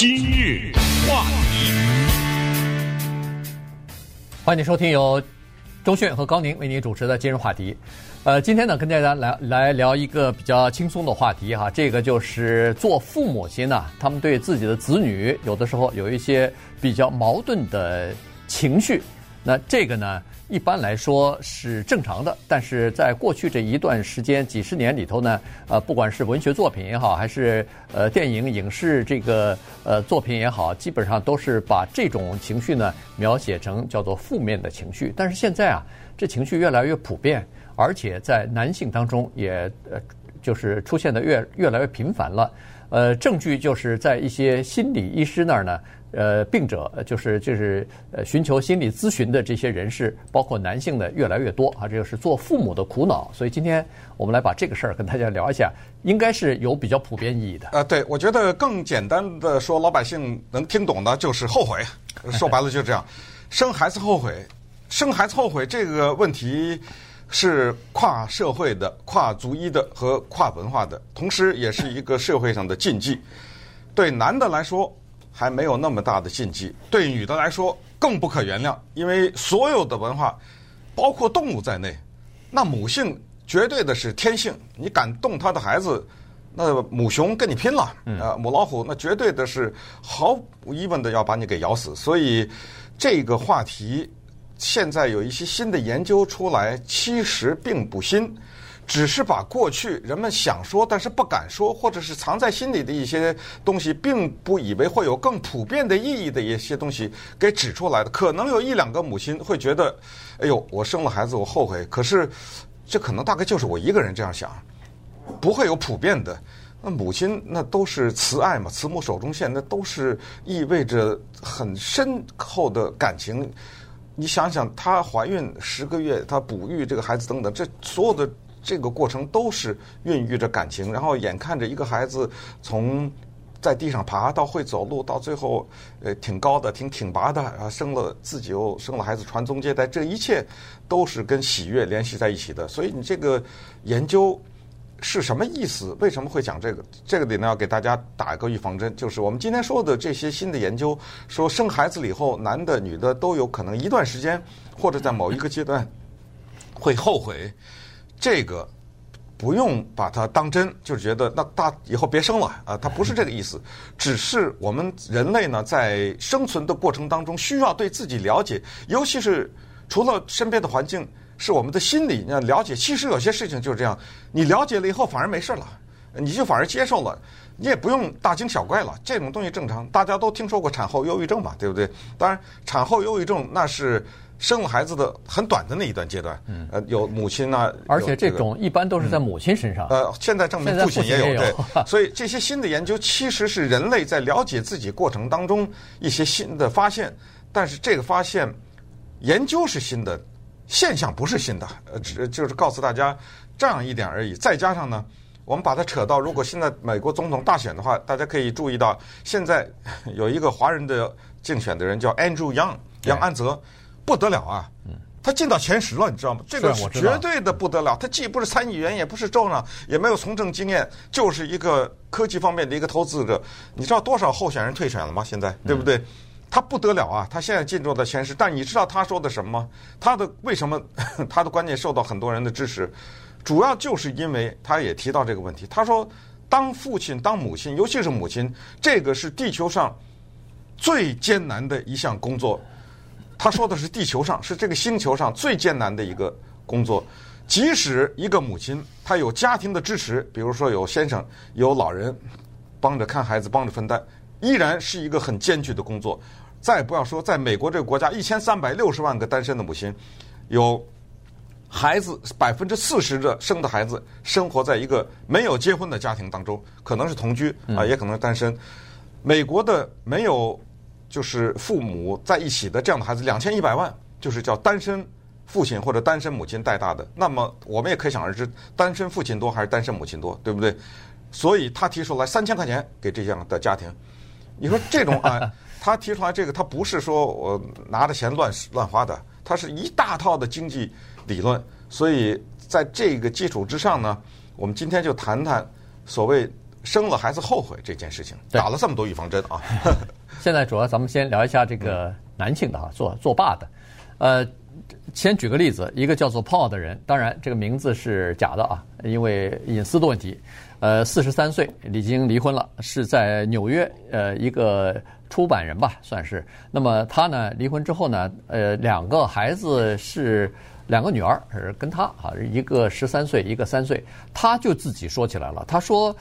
今日话题，欢迎收听由钟迅和高宁为您主持的今日话题。呃，今天呢，跟大家来来聊一个比较轻松的话题哈，这个就是做父母亲呢，他们对自己的子女有的时候有一些比较矛盾的情绪。那这个呢，一般来说是正常的，但是在过去这一段时间几十年里头呢，呃，不管是文学作品也好，还是呃电影影视这个呃作品也好，基本上都是把这种情绪呢描写成叫做负面的情绪。但是现在啊，这情绪越来越普遍，而且在男性当中也呃就是出现的越越来越频繁了。呃，证据就是在一些心理医师那儿呢。呃，病者就是就是呃，寻求心理咨询的这些人士，包括男性的越来越多啊，这就是做父母的苦恼。所以今天我们来把这个事儿跟大家聊一下，应该是有比较普遍意义的。呃，对，我觉得更简单的说，老百姓能听懂的就是后悔。说白了就是这样，生孩子后悔，生孩子后悔这个问题是跨社会的、跨族裔的和跨文化的，同时也是一个社会上的禁忌。对男的来说。还没有那么大的禁忌，对女的来说更不可原谅，因为所有的文化，包括动物在内，那母性绝对的是天性，你敢动她的孩子，那母熊跟你拼了，啊，母老虎那绝对的是毫无疑问的要把你给咬死。所以这个话题现在有一些新的研究出来，其实并不新。只是把过去人们想说但是不敢说，或者是藏在心里的一些东西，并不以为会有更普遍的意义的一些东西给指出来的。可能有一两个母亲会觉得，哎呦，我生了孩子，我后悔。可是，这可能大概就是我一个人这样想，不会有普遍的。那母亲那都是慈爱嘛，慈母手中线，那都是意味着很深厚的感情。你想想，她怀孕十个月，她哺育这个孩子等等，这所有的。这个过程都是孕育着感情，然后眼看着一个孩子从在地上爬到会走路，到最后呃挺高的、挺挺拔的，然后生了自己又生了孩子，传宗接代，这一切都是跟喜悦联系在一起的。所以你这个研究是什么意思？为什么会讲这个？这个里呢要给大家打一个预防针，就是我们今天说的这些新的研究，说生孩子了以后，男的、女的都有可能一段时间或者在某一个阶段会后悔。这个不用把它当真，就是觉得那大以后别生了啊，它不是这个意思，只是我们人类呢在生存的过程当中需要对自己了解，尤其是除了身边的环境，是我们的心理要了解。其实有些事情就是这样，你了解了以后反而没事了，你就反而接受了，你也不用大惊小怪了，这种东西正常。大家都听说过产后忧郁症嘛，对不对？当然，产后忧郁症那是。生了孩子的很短的那一段阶段，嗯，呃，有母亲啊，而且这种一般都是在母亲身上。呃，现在证明父亲也有，对，所以这些新的研究其实是人类在了解自己过程当中一些新的发现，但是这个发现研究是新的，现象不是新的，呃，只就是告诉大家这样一点而已。再加上呢，我们把它扯到，如果现在美国总统大选的话，大家可以注意到，现在有一个华人的竞选的人叫 Andrew Yang，杨安泽。不得了啊！他进到前十了，你知道吗？这个是绝对的不得了。他既不是参议员，也不是州长，也没有从政经验，就是一个科技方面的一个投资者。你知道多少候选人退选了吗？现在对不对？他不得了啊！他现在进入到前十，但你知道他说的什么吗？他的为什么 他的观念受到很多人的支持？主要就是因为他也提到这个问题。他说，当父亲、当母亲，尤其是母亲，这个是地球上最艰难的一项工作。他说的是地球上是这个星球上最艰难的一个工作，即使一个母亲她有家庭的支持，比如说有先生有老人帮着看孩子帮着分担，依然是一个很艰巨的工作。再不要说在美国这个国家，一千三百六十万个单身的母亲，有孩子百分之四十的生的孩子生活在一个没有结婚的家庭当中，可能是同居啊，也可能是单身。美国的没有。就是父母在一起的这样的孩子，两千一百万，就是叫单身父亲或者单身母亲带大的。那么我们也可想而知，单身父亲多还是单身母亲多，对不对？所以他提出来三千块钱给这样的家庭。你说这种啊，他提出来这个，他不是说我拿着钱乱乱花的，他是一大套的经济理论。所以在这个基础之上呢，我们今天就谈谈所谓生了孩子后悔这件事情，打了这么多预防针啊。现在主要咱们先聊一下这个男性的哈，做做爸的，呃，先举个例子，一个叫做 Paul 的人，当然这个名字是假的啊，因为隐私的问题。呃，四十三岁，已经离婚了，是在纽约，呃，一个出版人吧，算是。那么他呢，离婚之后呢，呃，两个孩子是两个女儿，是跟他啊，一个十三岁，一个三岁。他就自己说起来了，他说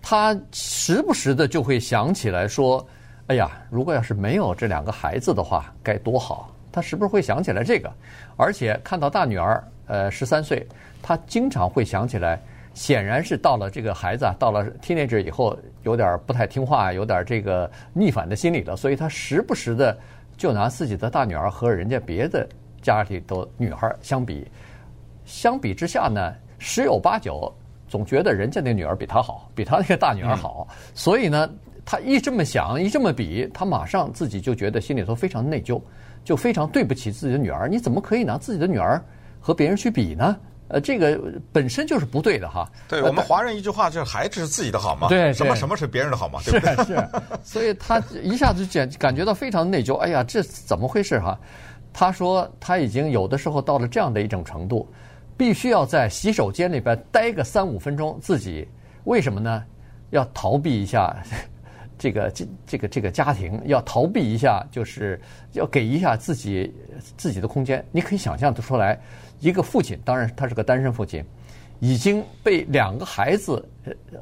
他时不时的就会想起来说，哎呀，如果要是没有这两个孩子的话，该多好。他是不是会想起来这个？而且看到大女儿，呃，十三岁，他经常会想起来。显然是到了这个孩子啊，到了 teenager 以后，有点不太听话，有点这个逆反的心理了，所以他时不时的就拿自己的大女儿和人家别的家里的女孩相比，相比之下呢，十有八九总觉得人家那女儿比他好，比他那个大女儿好，所以呢，他一这么想，一这么比，他马上自己就觉得心里头非常内疚，就非常对不起自己的女儿。你怎么可以拿自己的女儿和别人去比呢？呃，这个本身就是不对的哈。对我们华人一句话就是“孩子是自己的好嘛”，对，什么什么是别人的好嘛，对不对？是是，所以他一下子感感觉到非常内疚。哎呀，这怎么回事哈？他说他已经有的时候到了这样的一种程度，必须要在洗手间里边待个三五分钟，自己为什么呢？要逃避一下这个这这个这个家庭，要逃避一下，就是要给一下自己自己的空间。你可以想象得出来。一个父亲，当然他是个单身父亲，已经被两个孩子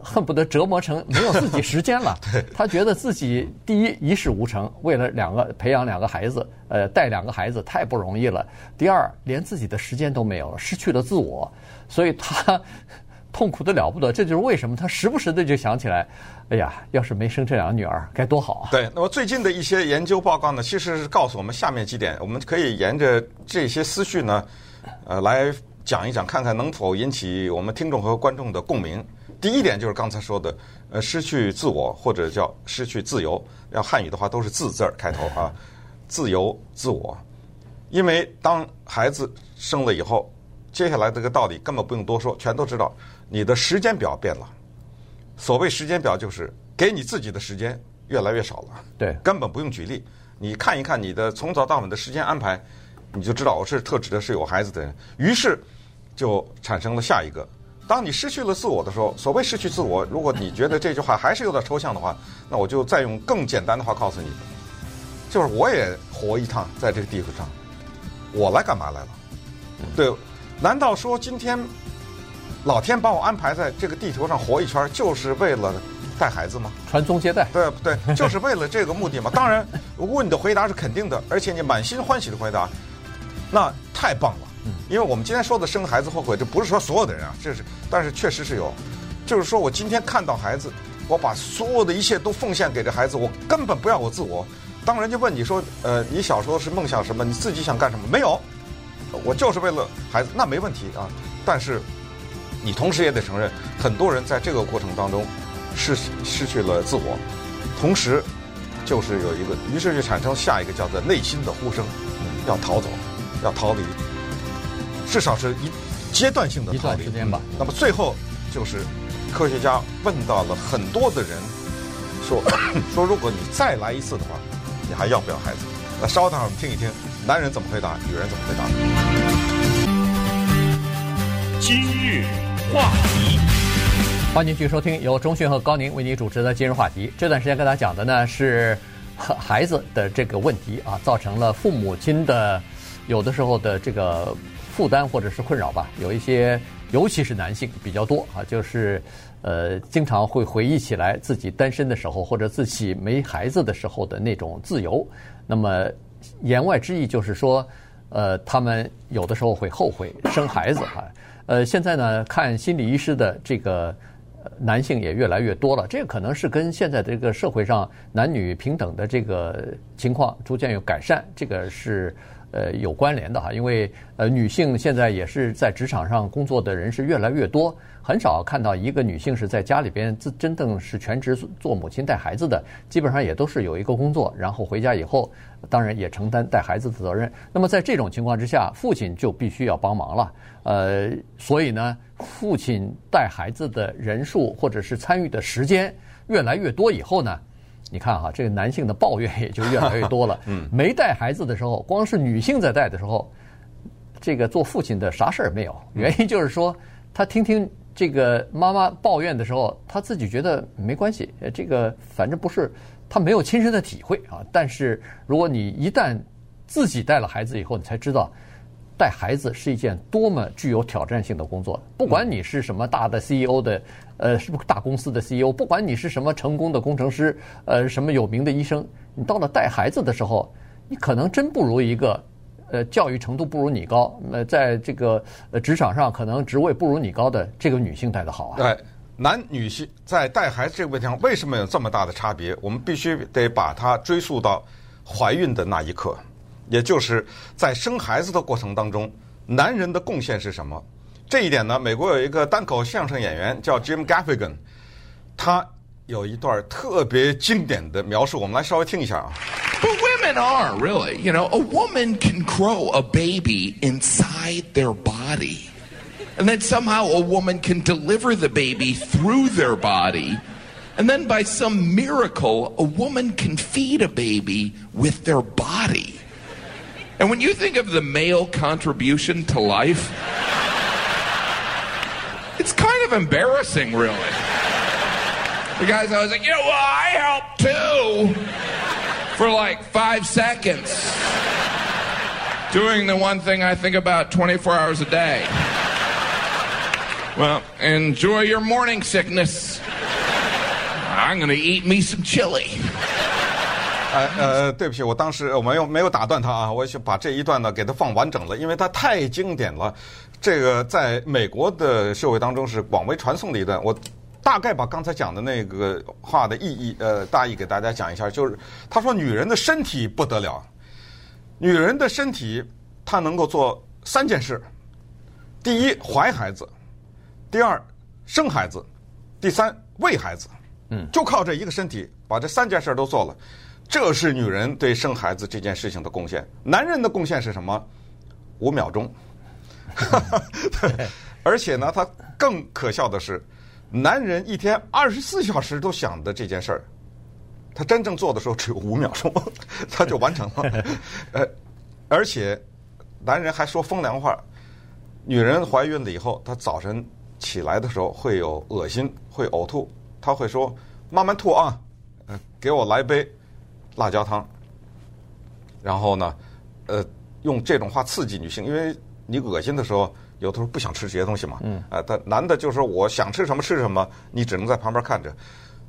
恨不得折磨成没有自己时间了。他觉得自己第一一事无成，为了两个培养两个孩子，呃，带两个孩子太不容易了。第二，连自己的时间都没有了，失去了自我，所以他痛苦的了不得。这就是为什么他时不时的就想起来，哎呀，要是没生这两个女儿该多好啊！对，那么最近的一些研究报告呢，其实是告诉我们下面几点，我们可以沿着这些思绪呢。呃，来讲一讲，看看能否引起我们听众和观众的共鸣。第一点就是刚才说的，呃，失去自我或者叫失去自由，要汉语的话都是“自”字儿开头啊，自由自我。因为当孩子生了以后，接下来这个道理根本不用多说，全都知道。你的时间表变了，所谓时间表就是给你自己的时间越来越少了。对，根本不用举例，你看一看你的从早到晚的时间安排。你就知道我是特指的是有孩子的人，于是就产生了下一个。当你失去了自我的时候，所谓失去自我，如果你觉得这句话还是有点抽象的话，那我就再用更简单的话告诉你，就是我也活一趟在这个地球上，我来干嘛来了？对，难道说今天老天把我安排在这个地球上活一圈，就是为了带孩子吗？传宗接代？对不对？就是为了这个目的吗？当然，如果你的回答是肯定的，而且你满心欢喜的回答。那太棒了，因为我们今天说的生孩子后悔，这不是说所有的人啊，这是，但是确实是有，就是说我今天看到孩子，我把所有的一切都奉献给这孩子，我根本不要我自我。当人家问你说，呃，你小时候是梦想什么？你自己想干什么？没有，我就是为了孩子，那没问题啊。但是你同时也得承认，很多人在这个过程当中失失去了自我，同时就是有一个，于是就产生下一个叫做内心的呼声，要逃走。要逃离，至少是一阶段性的逃离。吧。那么最后就是科学家问到了很多的人，说 说如果你再来一次的话，你还要不要孩子？那稍等会儿我们听一听男人怎么回答，女人怎么回答。今日话题，欢迎继续收听由钟迅和高宁为您主持的今日话题。这段时间跟大家讲的呢是孩子的这个问题啊，造成了父母亲的。有的时候的这个负担或者是困扰吧，有一些，尤其是男性比较多啊，就是呃，经常会回忆起来自己单身的时候，或者自己没孩子的时候的那种自由。那么言外之意就是说，呃，他们有的时候会后悔生孩子哈。呃，现在呢，看心理医师的这个男性也越来越多了，这个可能是跟现在的这个社会上男女平等的这个情况逐渐有改善，这个是。呃有关联的哈，因为呃女性现在也是在职场上工作的人是越来越多，很少看到一个女性是在家里边自真正是全职做母亲带孩子的，基本上也都是有一个工作，然后回家以后当然也承担带孩子的责任。那么在这种情况之下，父亲就必须要帮忙了，呃，所以呢，父亲带孩子的人数或者是参与的时间越来越多以后呢。你看哈，这个男性的抱怨也就越来越多了。嗯，没带孩子的时候，光是女性在带的时候，这个做父亲的啥事儿没有。原因就是说，他听听这个妈妈抱怨的时候，他自己觉得没关系。这个反正不是他没有亲身的体会啊。但是如果你一旦自己带了孩子以后，你才知道。带孩子是一件多么具有挑战性的工作。不管你是什么大的 CEO 的，呃，是不是大公司的 CEO？不管你是什么成功的工程师，呃，什么有名的医生，你到了带孩子的时候，你可能真不如一个，呃，教育程度不如你高，呃，在这个呃职场上可能职位不如你高的这个女性带得好啊。对，男女性在带孩子这个问题上，为什么有这么大的差别？我们必须得把它追溯到怀孕的那一刻。也就是在生孩子的过程当中，男人的贡献是什么？这一点呢，美国有一个单口相声演员叫 Jim Gaffigan，他有一段特别经典的描述，我们来稍微听一下啊。But women are really, you know, a woman can grow a baby inside their body, and then somehow a woman can deliver the baby through their body, and then by some miracle, a woman can feed a baby with their body. And when you think of the male contribution to life, it's kind of embarrassing, really. The guy's always like, you know, well, I help too for like five seconds, doing the one thing I think about 24 hours a day. Well, enjoy your morning sickness. I'm going to eat me some chili. 呃呃，对不起，我当时我没有没有打断他啊，我想把这一段呢给他放完整了，因为他太经典了。 这个在美国的社会当中是广为传颂的一段。我大概把刚才讲的那个话的意义呃大意给大家讲一下，就是他说女人的身体不得了，女人的身体她能够做三件事：第一怀孩子，第二生孩子，第三喂孩子。嗯，就靠这一个身体把这三件事都做了。这是女人对生孩子这件事情的贡献，男人的贡献是什么？五秒钟。对，而且呢，他更可笑的是，男人一天二十四小时都想的这件事儿，他真正做的时候只有五秒钟，他就完成了。呃，而且男人还说风凉话，女人怀孕了以后，她早晨起来的时候会有恶心，会呕吐，她会说慢慢吐啊，呃，给我来杯。辣椒汤，然后呢，呃，用这种话刺激女性，因为你恶心的时候，有的时候不想吃这些东西嘛。嗯。啊，他男的就是说我想吃什么吃什么，你只能在旁边看着。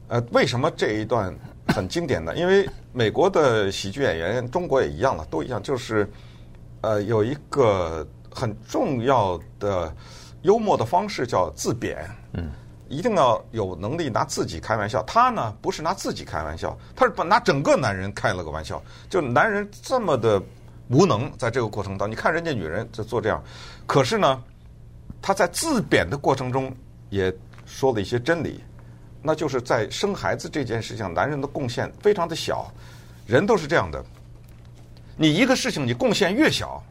呃，为什么这一段很经典呢？因为美国的喜剧演员，中国也一样了，都一样，就是呃有一个很重要的幽默的方式叫自贬。嗯。一定要有能力拿自己开玩笑，他呢不是拿自己开玩笑，他是把拿整个男人开了个玩笑。就男人这么的无能，在这个过程当中，你看人家女人就做这样，可是呢，他在自贬的过程中也说了一些真理，那就是在生孩子这件事情，男人的贡献非常的小。人都是这样的，你一个事情你贡献越小，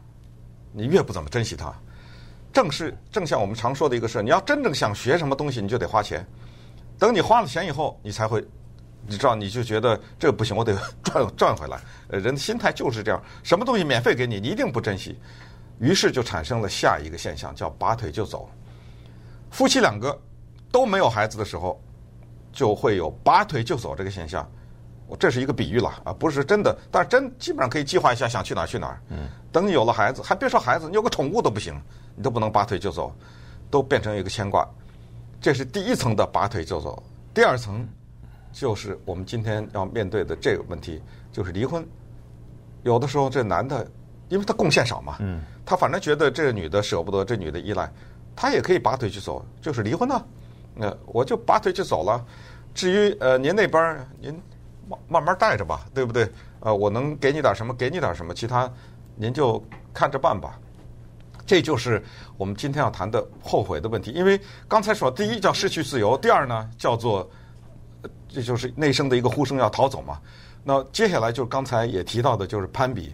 你越不怎么珍惜它。正是正像我们常说的一个事，你要真正想学什么东西，你就得花钱。等你花了钱以后，你才会，你知道，你就觉得这个不行，我得 赚赚回来。呃，人的心态就是这样，什么东西免费给你，你一定不珍惜。于是就产生了下一个现象，叫拔腿就走。夫妻两个都没有孩子的时候，就会有拔腿就走这个现象。我这是一个比喻了啊，不是真的，但是真基本上可以计划一下，想去哪儿去哪儿。嗯。等你有了孩子，还别说孩子，你有个宠物都不行。你都不能拔腿就走，都变成一个牵挂。这是第一层的拔腿就走。第二层就是我们今天要面对的这个问题，就是离婚。有的时候这男的，因为他贡献少嘛，嗯他反正觉得这个女的舍不得，这女的依赖，他也可以拔腿就走，就是离婚呢。那我就拔腿就走了。至于呃您那边您慢慢慢带着吧，对不对？呃，我能给你点什么，给你点什么，其他您就看着办吧。这就是我们今天要谈的后悔的问题。因为刚才说，第一叫失去自由，第二呢叫做，这就是内生的一个呼声要逃走嘛。那接下来就是刚才也提到的，就是攀比。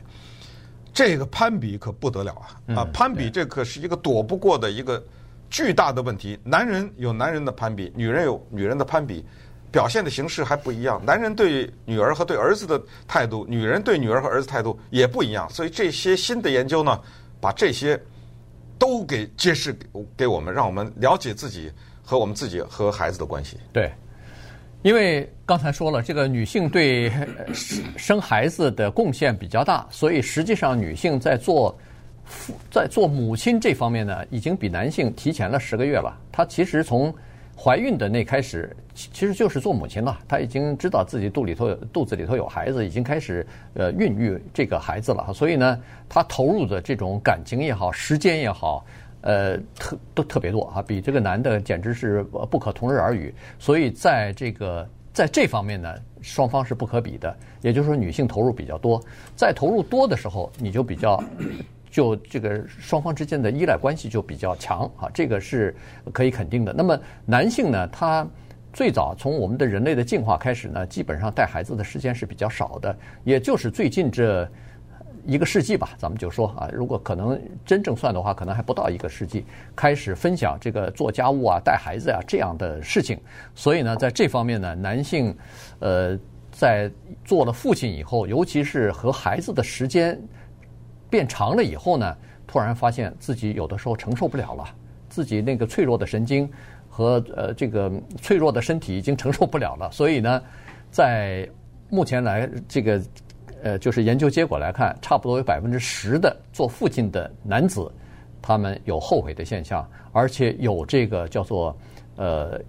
这个攀比可不得了啊！啊，攀比这可是一个躲不过的一个巨大的问题。男人有男人的攀比，女人有女人的攀比，表现的形式还不一样。男人对女儿和对儿子的态度，女人对女儿和儿子态度也不一样。所以这些新的研究呢，把这些。都给揭示给我们，让我们了解自己和我们自己和孩子的关系。对，因为刚才说了，这个女性对生孩子的贡献比较大，所以实际上女性在做父在做母亲这方面呢，已经比男性提前了十个月了。她其实从怀孕的那开始，其实就是做母亲了。她已经知道自己肚里头肚子里头有孩子，已经开始呃孕育这个孩子了。所以呢，她投入的这种感情也好，时间也好，呃，特都特别多啊，比这个男的简直是不可同日而语。所以在这个在这方面呢，双方是不可比的。也就是说，女性投入比较多，在投入多的时候，你就比较。就这个双方之间的依赖关系就比较强啊，这个是可以肯定的。那么男性呢，他最早从我们的人类的进化开始呢，基本上带孩子的时间是比较少的，也就是最近这一个世纪吧，咱们就说啊，如果可能真正算的话，可能还不到一个世纪，开始分享这个做家务啊、带孩子啊这样的事情。所以呢，在这方面呢，男性呃在做了父亲以后，尤其是和孩子的时间。变长了以后呢，突然发现自己有的时候承受不了了，自己那个脆弱的神经和呃这个脆弱的身体已经承受不了了，所以呢，在目前来这个呃就是研究结果来看，差不多有百分之十的做父亲的男子，他们有后悔的现象，而且有这个叫做呃。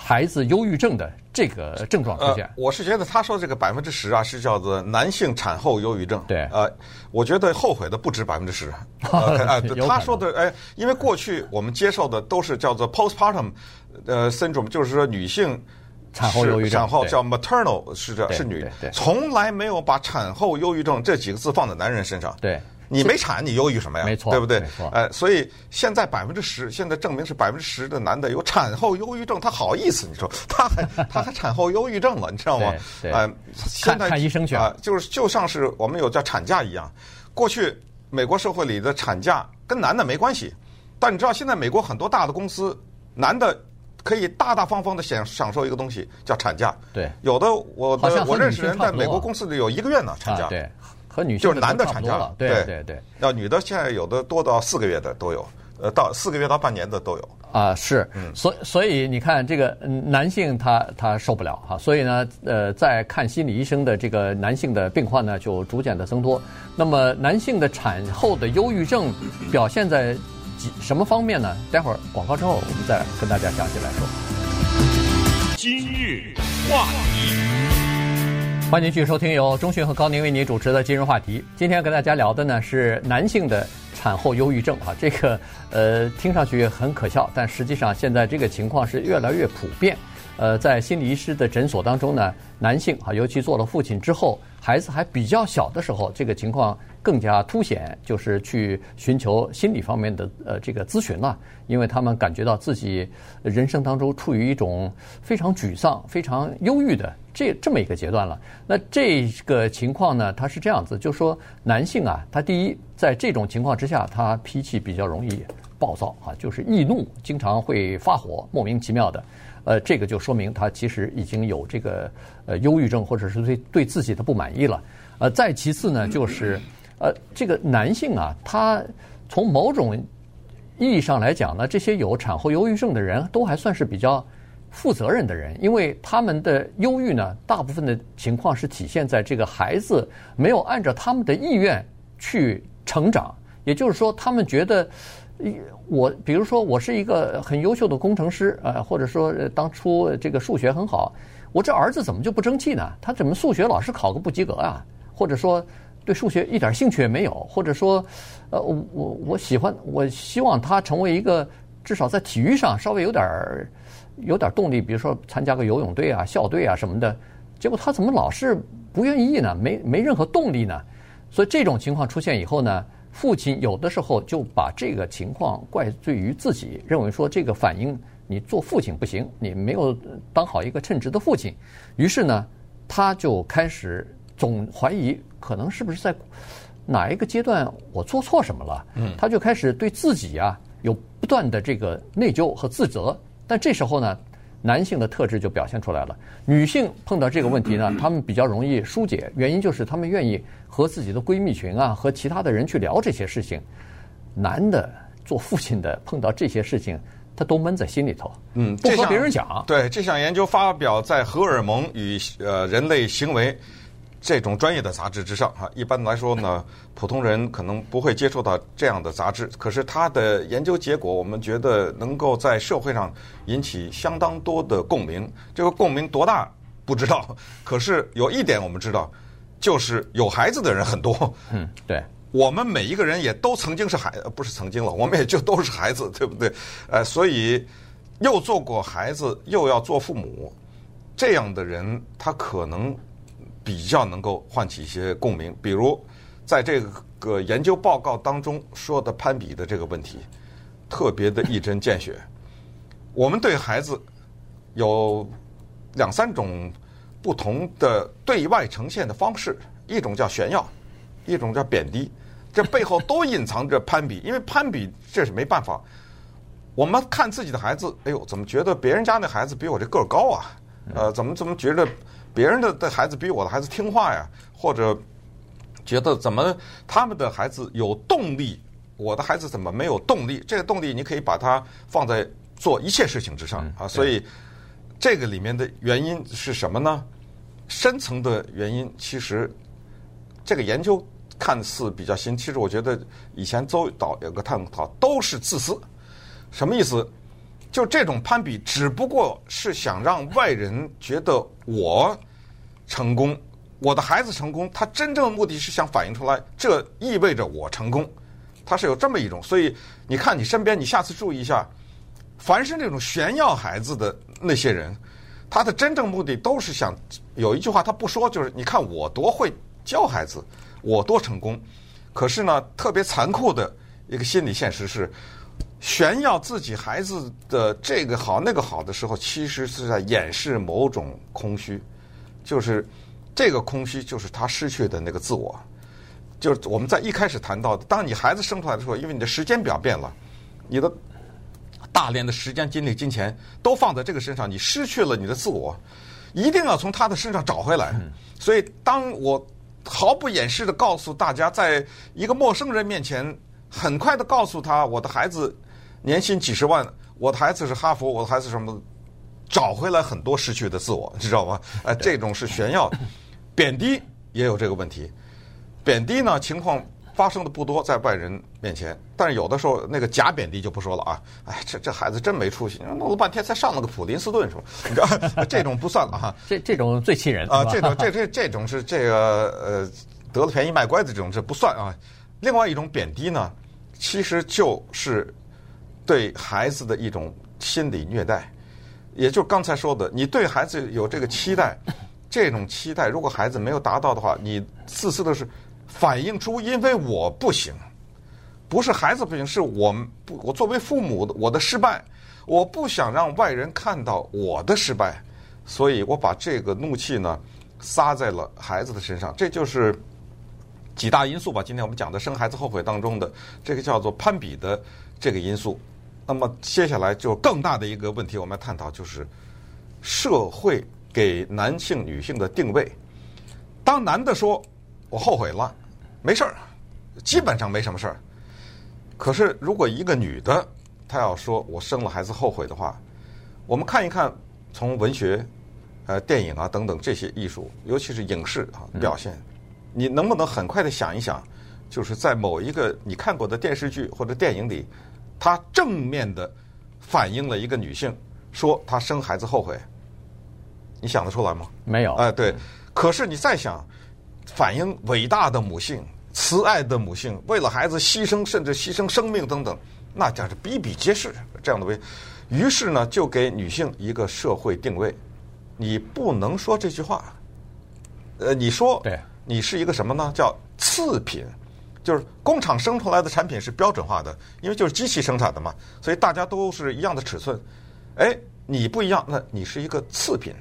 孩子忧郁症的这个症状出现，呃，我是觉得他说这个百分之十啊，是叫做男性产后忧郁症。对，呃，我觉得后悔的不止百分之十。啊，他说的，哎，因为过去我们接受的都是叫做 postpartum 呃 syndrome，就是说女性产后忧郁症，产后叫 maternal 是这是女，从来没有把产后忧郁症这几个字放在男人身上。对。你没产，你忧郁什么呀？没错，对不对？没错。呃，所以现在百分之十，现在证明是百分之十的男的有产后忧郁症，他好意思？你说他还 他还产后忧郁症了，你知道吗？对。呃，现在看医生去啊，就是就像是我们有叫产假一样。过去美国社会里的产假跟男的没关系，但你知道现在美国很多大的公司，男的可以大大方方的享享受一个东西叫产假。对。有的我的我认识人在美国公司里有一个月呢产假。对。和女就是男的产假了，对对对，要女的现在有的多到四个月的都有，呃，到四个月到半年的都有啊，是，所所以你看这个男性他他受不了哈，所以呢，呃，在看心理医生的这个男性的病患呢就逐渐的增多。那么男性的产后的忧郁症表现在几什么方面呢？待会儿广告之后我们再跟大家详细来说。今日话题。欢迎继续收听由中讯和高宁为您主持的今日话题。今天跟大家聊的呢是男性的产后忧郁症啊，这个呃听上去很可笑，但实际上现在这个情况是越来越普遍。呃，在心理医师的诊所当中呢，男性啊，尤其做了父亲之后，孩子还比较小的时候，这个情况更加凸显，就是去寻求心理方面的呃这个咨询了，因为他们感觉到自己人生当中处于一种非常沮丧、非常忧郁的这这么一个阶段了。那这个情况呢，他是这样子，就说男性啊，他第一在这种情况之下，他脾气比较容易暴躁啊，就是易怒，经常会发火，莫名其妙的。呃，这个就说明他其实已经有这个呃忧郁症，或者是对对自己的不满意了。呃，再其次呢，就是呃这个男性啊，他从某种意义上来讲呢，这些有产后忧郁症的人都还算是比较负责任的人，因为他们的忧郁呢，大部分的情况是体现在这个孩子没有按照他们的意愿去成长，也就是说，他们觉得。我比如说，我是一个很优秀的工程师，呃，或者说当初这个数学很好，我这儿子怎么就不争气呢？他怎么数学老是考个不及格啊？或者说对数学一点兴趣也没有？或者说，呃，我我我喜欢，我希望他成为一个至少在体育上稍微有点儿有点儿动力，比如说参加个游泳队啊、校队啊什么的。结果他怎么老是不愿意呢？没没任何动力呢？所以这种情况出现以后呢，父亲有的时候就把这个情况怪罪于自己，认为说这个反应你做父亲不行，你没有当好一个称职的父亲。于是呢，他就开始总怀疑，可能是不是在哪一个阶段我做错什么了？嗯，他就开始对自己啊有不断的这个内疚和自责。但这时候呢，男性的特质就表现出来了。女性碰到这个问题呢，她们比较容易疏解，原因就是她们愿意和自己的闺蜜群啊，和其他的人去聊这些事情。男的做父亲的碰到这些事情，他都闷在心里头，嗯，不和别人讲。对，这项研究发表在《荷尔蒙与呃人类行为》。这种专业的杂志之上，哈，一般来说呢，普通人可能不会接触到这样的杂志。可是他的研究结果，我们觉得能够在社会上引起相当多的共鸣。这个共鸣多大不知道，可是有一点我们知道，就是有孩子的人很多。嗯，对，我们每一个人也都曾经是孩，不是曾经了，我们也就都是孩子，对不对？呃，所以又做过孩子，又要做父母，这样的人，他可能。比较能够唤起一些共鸣，比如在这个研究报告当中说的攀比的这个问题，特别的一针见血。我们对孩子有两三种不同的对外呈现的方式，一种叫炫耀，一种叫贬低，这背后都隐藏着攀比。因为攀比这是没办法，我们看自己的孩子，哎呦，怎么觉得别人家那孩子比我这个儿高啊？呃，怎么怎么觉得？别人的的孩子比我的孩子听话呀，或者觉得怎么他们的孩子有动力，我的孩子怎么没有动力？这个动力你可以把它放在做一切事情之上啊。所以这个里面的原因是什么呢？深层的原因其实这个研究看似比较新，其实我觉得以前周导有个探讨都是自私。什么意思？就这种攀比，只不过是想让外人觉得我。成功，我的孩子成功，他真正的目的是想反映出来，这意味着我成功，他是有这么一种。所以你看你身边，你下次注意一下，凡是那种炫耀孩子的那些人，他的真正目的都是想有一句话他不说，就是你看我多会教孩子，我多成功。可是呢，特别残酷的一个心理现实是，炫耀自己孩子的这个好那个好的时候，其实是在掩饰某种空虚。就是这个空虚，就是他失去的那个自我。就是我们在一开始谈到的，当你孩子生出来的时候，因为你的时间表变了，你的大量的时间、精力、金钱都放在这个身上，你失去了你的自我，一定要从他的身上找回来。所以，当我毫不掩饰的告诉大家，在一个陌生人面前，很快的告诉他，我的孩子年薪几十万，我的孩子是哈佛，我的孩子什么。找回来很多失去的自我，你知道吗？哎，这种是炫耀，贬低也有这个问题。贬低呢，情况发生的不多，在外人面前，但是有的时候那个假贬低就不说了啊。哎，这这孩子真没出息，弄了半天才上了个普林斯顿，是吧？你知道，这种不算了哈。这这种最气人啊！这种这这这种是这个呃得了便宜卖乖的这种，这不算啊。另外一种贬低呢，其实就是对孩子的一种心理虐待。也就刚才说的，你对孩子有这个期待，这种期待如果孩子没有达到的话，你自私的是反映出因为我不行，不是孩子不行，是我不，我作为父母的我的失败，我不想让外人看到我的失败，所以我把这个怒气呢撒在了孩子的身上，这就是几大因素吧。今天我们讲的生孩子后悔当中的这个叫做攀比的这个因素。那么接下来就更大的一个问题，我们要探讨就是社会给男性、女性的定位。当男的说“我后悔了”，没事儿，基本上没什么事儿。可是如果一个女的她要说我生了孩子后悔的话，我们看一看从文学、呃电影啊等等这些艺术，尤其是影视啊表现，你能不能很快的想一想，就是在某一个你看过的电视剧或者电影里。他正面的反映了一个女性说她生孩子后悔，你想得出来吗？没有。哎，对。可是你再想，反映伟大的母性、慈爱的母性，为了孩子牺牲，甚至牺牲生命等等，那将是比比皆是这样的为。于是呢，就给女性一个社会定位，你不能说这句话。呃，你说，对，你是一个什么呢？叫次品，就是工厂生出来的产品是标准化的，因为就是机器生产的嘛，所以大家都是一样的尺寸。哎，你不一样，那你是一个次品，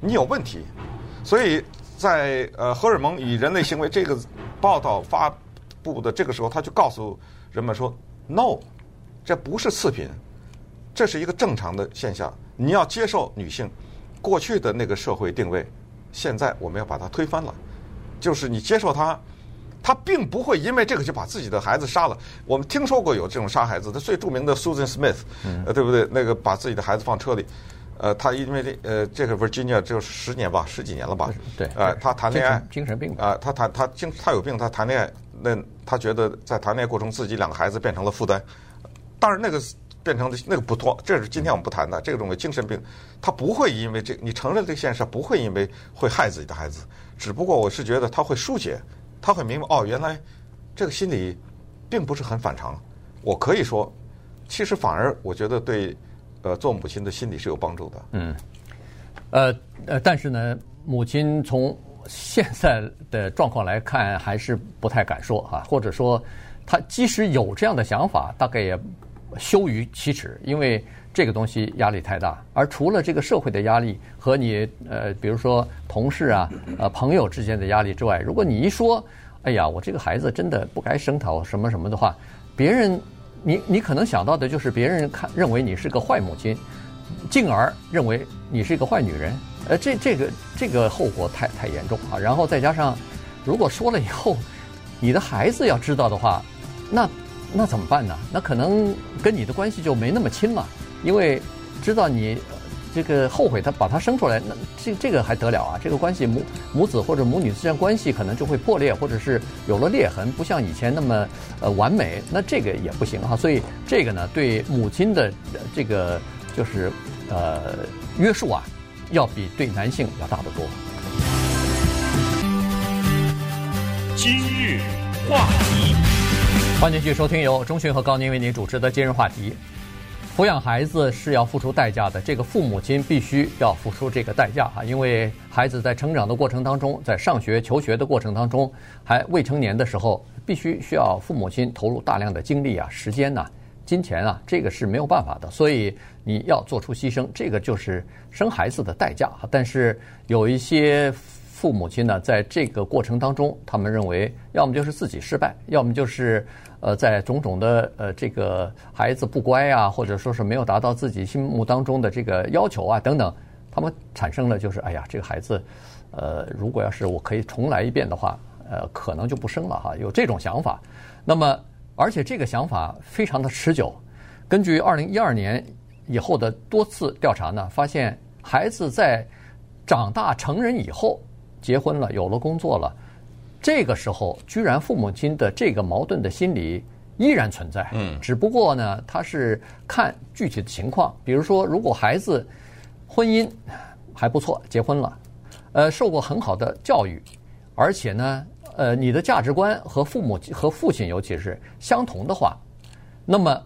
你有问题。所以在呃《荷尔蒙与人类行为》这个报道发布的这个时候，他就告诉人们说：“No，这不是次品，这是一个正常的现象。你要接受女性过去的那个社会定位，现在我们要把它推翻了。就是你接受它，她并不会因为这个就把自己的孩子杀了。我们听说过有这种杀孩子的，最著名的 Susan Smith，呃，对不对？那个把自己的孩子放车里。”呃，他因为这呃，这个 Virginia 就十年吧，十几年了吧？对。呃，他谈恋爱，精神病啊，他谈他精他有病，他谈恋爱，那他觉得在谈恋爱过程自己两个孩子变成了负担。当然，那个变成的那个不妥，这是今天我们不谈的。这种精神病，他不会因为这，你承认这个现实，不会因为会害自己的孩子。只不过我是觉得他会疏解，他会明白哦，原来这个心理并不是很反常。我可以说，其实反而我觉得对。呃，做母亲的心理是有帮助的。嗯，呃呃，但是呢，母亲从现在的状况来看，还是不太敢说哈，或者说，她即使有这样的想法，大概也羞于启齿，因为这个东西压力太大。而除了这个社会的压力和你呃，比如说同事啊、呃朋友之间的压力之外，如果你一说，哎呀，我这个孩子真的不该生讨什么什么的话，别人。你你可能想到的就是别人看认为你是个坏母亲，进而认为你是一个坏女人，呃，这这个这个后果太太严重啊。然后再加上，如果说了以后，你的孩子要知道的话，那那怎么办呢？那可能跟你的关系就没那么亲了，因为知道你。这个后悔他把他生出来，那这这个还得了啊？这个关系母母子或者母女之间关系可能就会破裂，或者是有了裂痕，不像以前那么呃完美。那这个也不行哈。所以这个呢，对母亲的这个就是呃约束啊，要比对男性要大得多。今日话题，欢迎继续收听由钟迅和高宁为您主持的今日话题。抚养孩子是要付出代价的，这个父母亲必须要付出这个代价哈，因为孩子在成长的过程当中，在上学求学的过程当中，还未成年的时候，必须需要父母亲投入大量的精力啊、时间呐、金钱啊，这个是没有办法的，所以你要做出牺牲，这个就是生孩子的代价啊。但是有一些父母亲呢，在这个过程当中，他们认为要么就是自己失败，要么就是。呃，在种种的呃，这个孩子不乖啊，或者说是没有达到自己心目当中的这个要求啊，等等，他们产生了就是，哎呀，这个孩子，呃，如果要是我可以重来一遍的话，呃，可能就不生了哈，有这种想法。那么，而且这个想法非常的持久。根据二零一二年以后的多次调查呢，发现孩子在长大成人以后，结婚了，有了工作了。这个时候，居然父母亲的这个矛盾的心理依然存在。嗯，只不过呢，他是看具体的情况。比如说，如果孩子婚姻还不错，结婚了，呃，受过很好的教育，而且呢，呃，你的价值观和父母和父亲尤其是相同的话，那么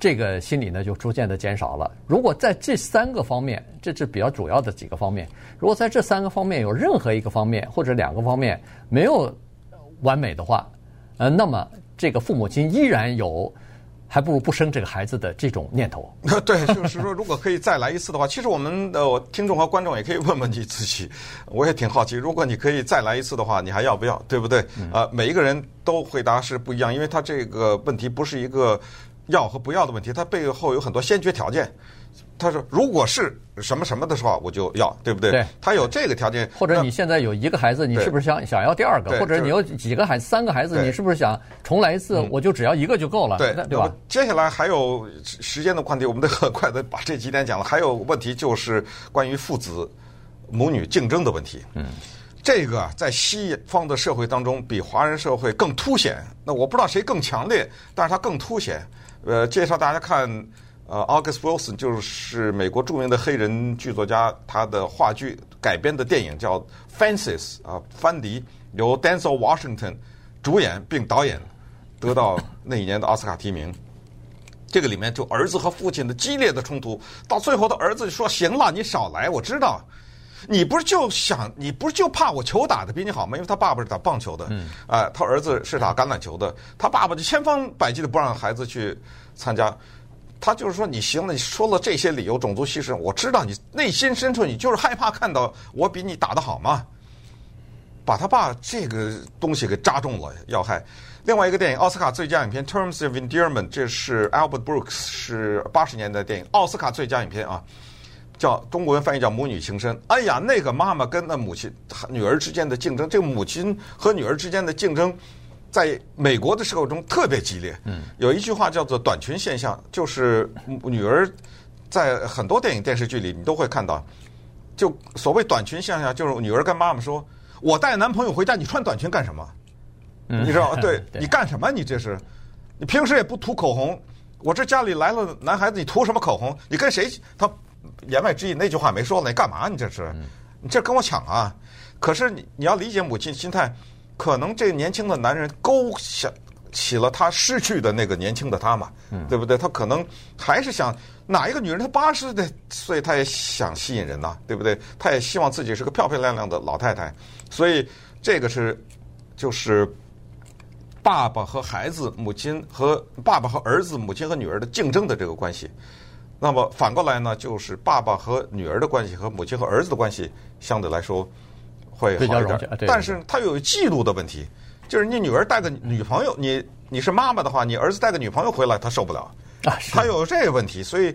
这个心理呢就逐渐的减少了。如果在这三个方面，这是比较主要的几个方面。如果在这三个方面有任何一个方面或者两个方面没有完美的话，呃，那么这个父母亲依然有还不如不生这个孩子的这种念头。对，就是说，如果可以再来一次的话，其实我们的听众和观众也可以问问你自己，我也挺好奇，如果你可以再来一次的话，你还要不要？对不对？呃，每一个人都回答是不一样，因为他这个问题不是一个要和不要的问题，它背后有很多先决条件。他说：“如果是什么什么的时候，我就要，对不对？对，他有这个条件。或者你现在有一个孩子，你是不是想想要第二个？或者你有几个孩子，三个孩子，你是不是想重来一次？我就只要一个就够了，对对吧？接下来还有时间的问题，我们得很快的把这几点讲了。还有问题就是关于父子母女竞争的问题。嗯，这个在西方的社会当中比华人社会更凸显。那我不知道谁更强烈，但是它更凸显。呃，介绍大家看。”呃，August Wilson 就是美国著名的黑人剧作家，他的话剧改编的电影叫《Fences》啊，范迪由 Denzel Washington 主演并导演，得到那一年的奥斯卡提名。这个里面就儿子和父亲的激烈的冲突，到最后的儿子说：“行了，你少来，我知道。”你不是就想，你不是就怕我球打得比你好吗？因为他爸爸是打棒球的，嗯，啊，他儿子是打橄榄球的，他爸爸就千方百计的不让孩子去参加。他就是说，你行了，你说了这些理由，种族歧视，我知道你内心深处你就是害怕看到我比你打得好嘛，把他爸这个东西给扎中了要害。另外一个电影奥斯卡最佳影片《Terms of Endearment》，这是 Albert Brooks，是八十年代电影奥斯卡最佳影片啊，叫中国人翻译叫《母女情深》。哎呀，那个妈妈跟那母亲、女儿之间的竞争，这个母亲和女儿之间的竞争。在美国的社会中特别激烈。嗯，有一句话叫做“短裙现象”，就是女儿在很多电影电视剧里你都会看到，就所谓“短裙现象”，就是女儿跟妈妈说：“我带男朋友回家，你穿短裙干什么？”你知道？对，你干什么？你这是？你平时也不涂口红，我这家里来了男孩子，你涂什么口红？你跟谁？他言外之意那句话没说了，你干嘛？你这是？你这跟我抢啊？可是你你要理解母亲心态。可能这个年轻的男人勾想起了他失去的那个年轻的他嘛，对不对？他可能还是想哪一个女人，她八十岁，她也想吸引人呐，对不对？她也希望自己是个漂漂亮亮的老太太，所以这个是就是爸爸和孩子、母亲和爸爸和儿子、母亲和女儿的竞争的这个关系。那么反过来呢，就是爸爸和女儿的关系和母亲和儿子的关系相对来说。会好一点，但是他有嫉妒的问题，就是你女儿带个女朋友，你你是妈妈的话，你儿子带个女朋友回来，他受不了。啊，他有这个问题，所以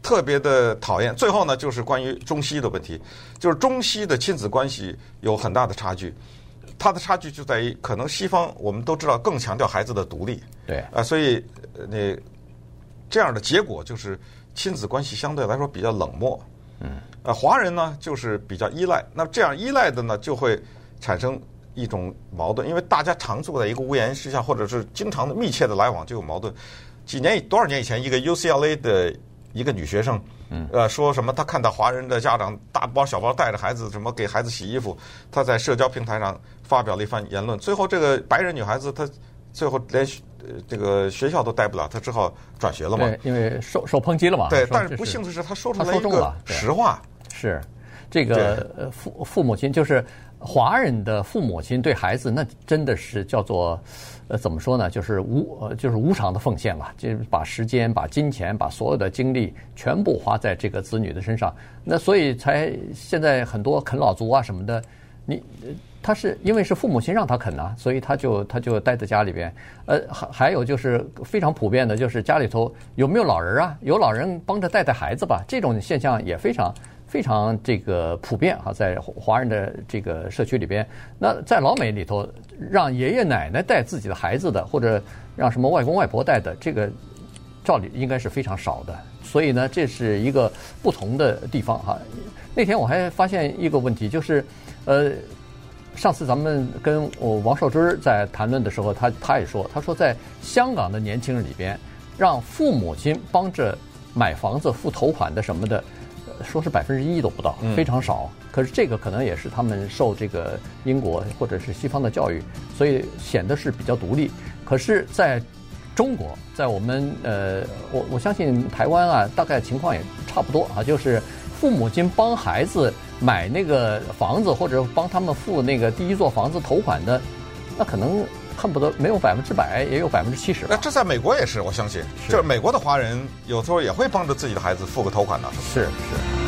特别的讨厌。最后呢，就是关于中西的问题，就是中西的亲子关系有很大的差距，它的差距就在于，可能西方我们都知道更强调孩子的独立，对。啊，所以那这样的结果就是亲子关系相对来说比较冷漠。嗯，呃，华人呢就是比较依赖，那这样依赖的呢就会产生一种矛盾，因为大家常坐在一个屋檐之下，或者是经常的密切的来往，就有矛盾。几年多少年以前，一个 UCLA 的一个女学生，嗯，呃，说什么她看到华人的家长大包小包带着孩子，什么给孩子洗衣服，她在社交平台上发表了一番言论，最后这个白人女孩子她最后连。这个学校都待不了，他只好转学了嘛。对，因为受受抨击了嘛。对，但是不幸的是，他说出来一个实话。是，这个父父母亲就是华人的父母亲对孩子，那真的是叫做呃怎么说呢？就是无呃就是无偿的奉献了，就是把时间、把金钱、把所有的精力全部花在这个子女的身上。那所以才现在很多啃老族啊什么的，你。他是因为是父母亲让他啃呐，所以他就他就待在家里边。呃，还还有就是非常普遍的，就是家里头有没有老人啊？有老人帮着带带孩子吧，这种现象也非常非常这个普遍哈，在华人的这个社区里边。那在老美里头，让爷爷奶奶带自己的孩子的，或者让什么外公外婆带的，这个照理应该是非常少的。所以呢，这是一个不同的地方哈。那天我还发现一个问题，就是呃。上次咱们跟我王绍军在谈论的时候，他他也说，他说在香港的年轻人里边，让父母亲帮着买房子付头款的什么的，说是百分之一都不到，非常少。可是这个可能也是他们受这个英国或者是西方的教育，所以显得是比较独立。可是在中国，在我们呃，我我相信台湾啊，大概情况也差不多啊，就是父母亲帮孩子。买那个房子或者帮他们付那个第一座房子头款的，那可能恨不得没有百分之百，也有百分之七十。那这在美国也是，我相信，就是美国的华人有时候也会帮着自己的孩子付个头款的。是是。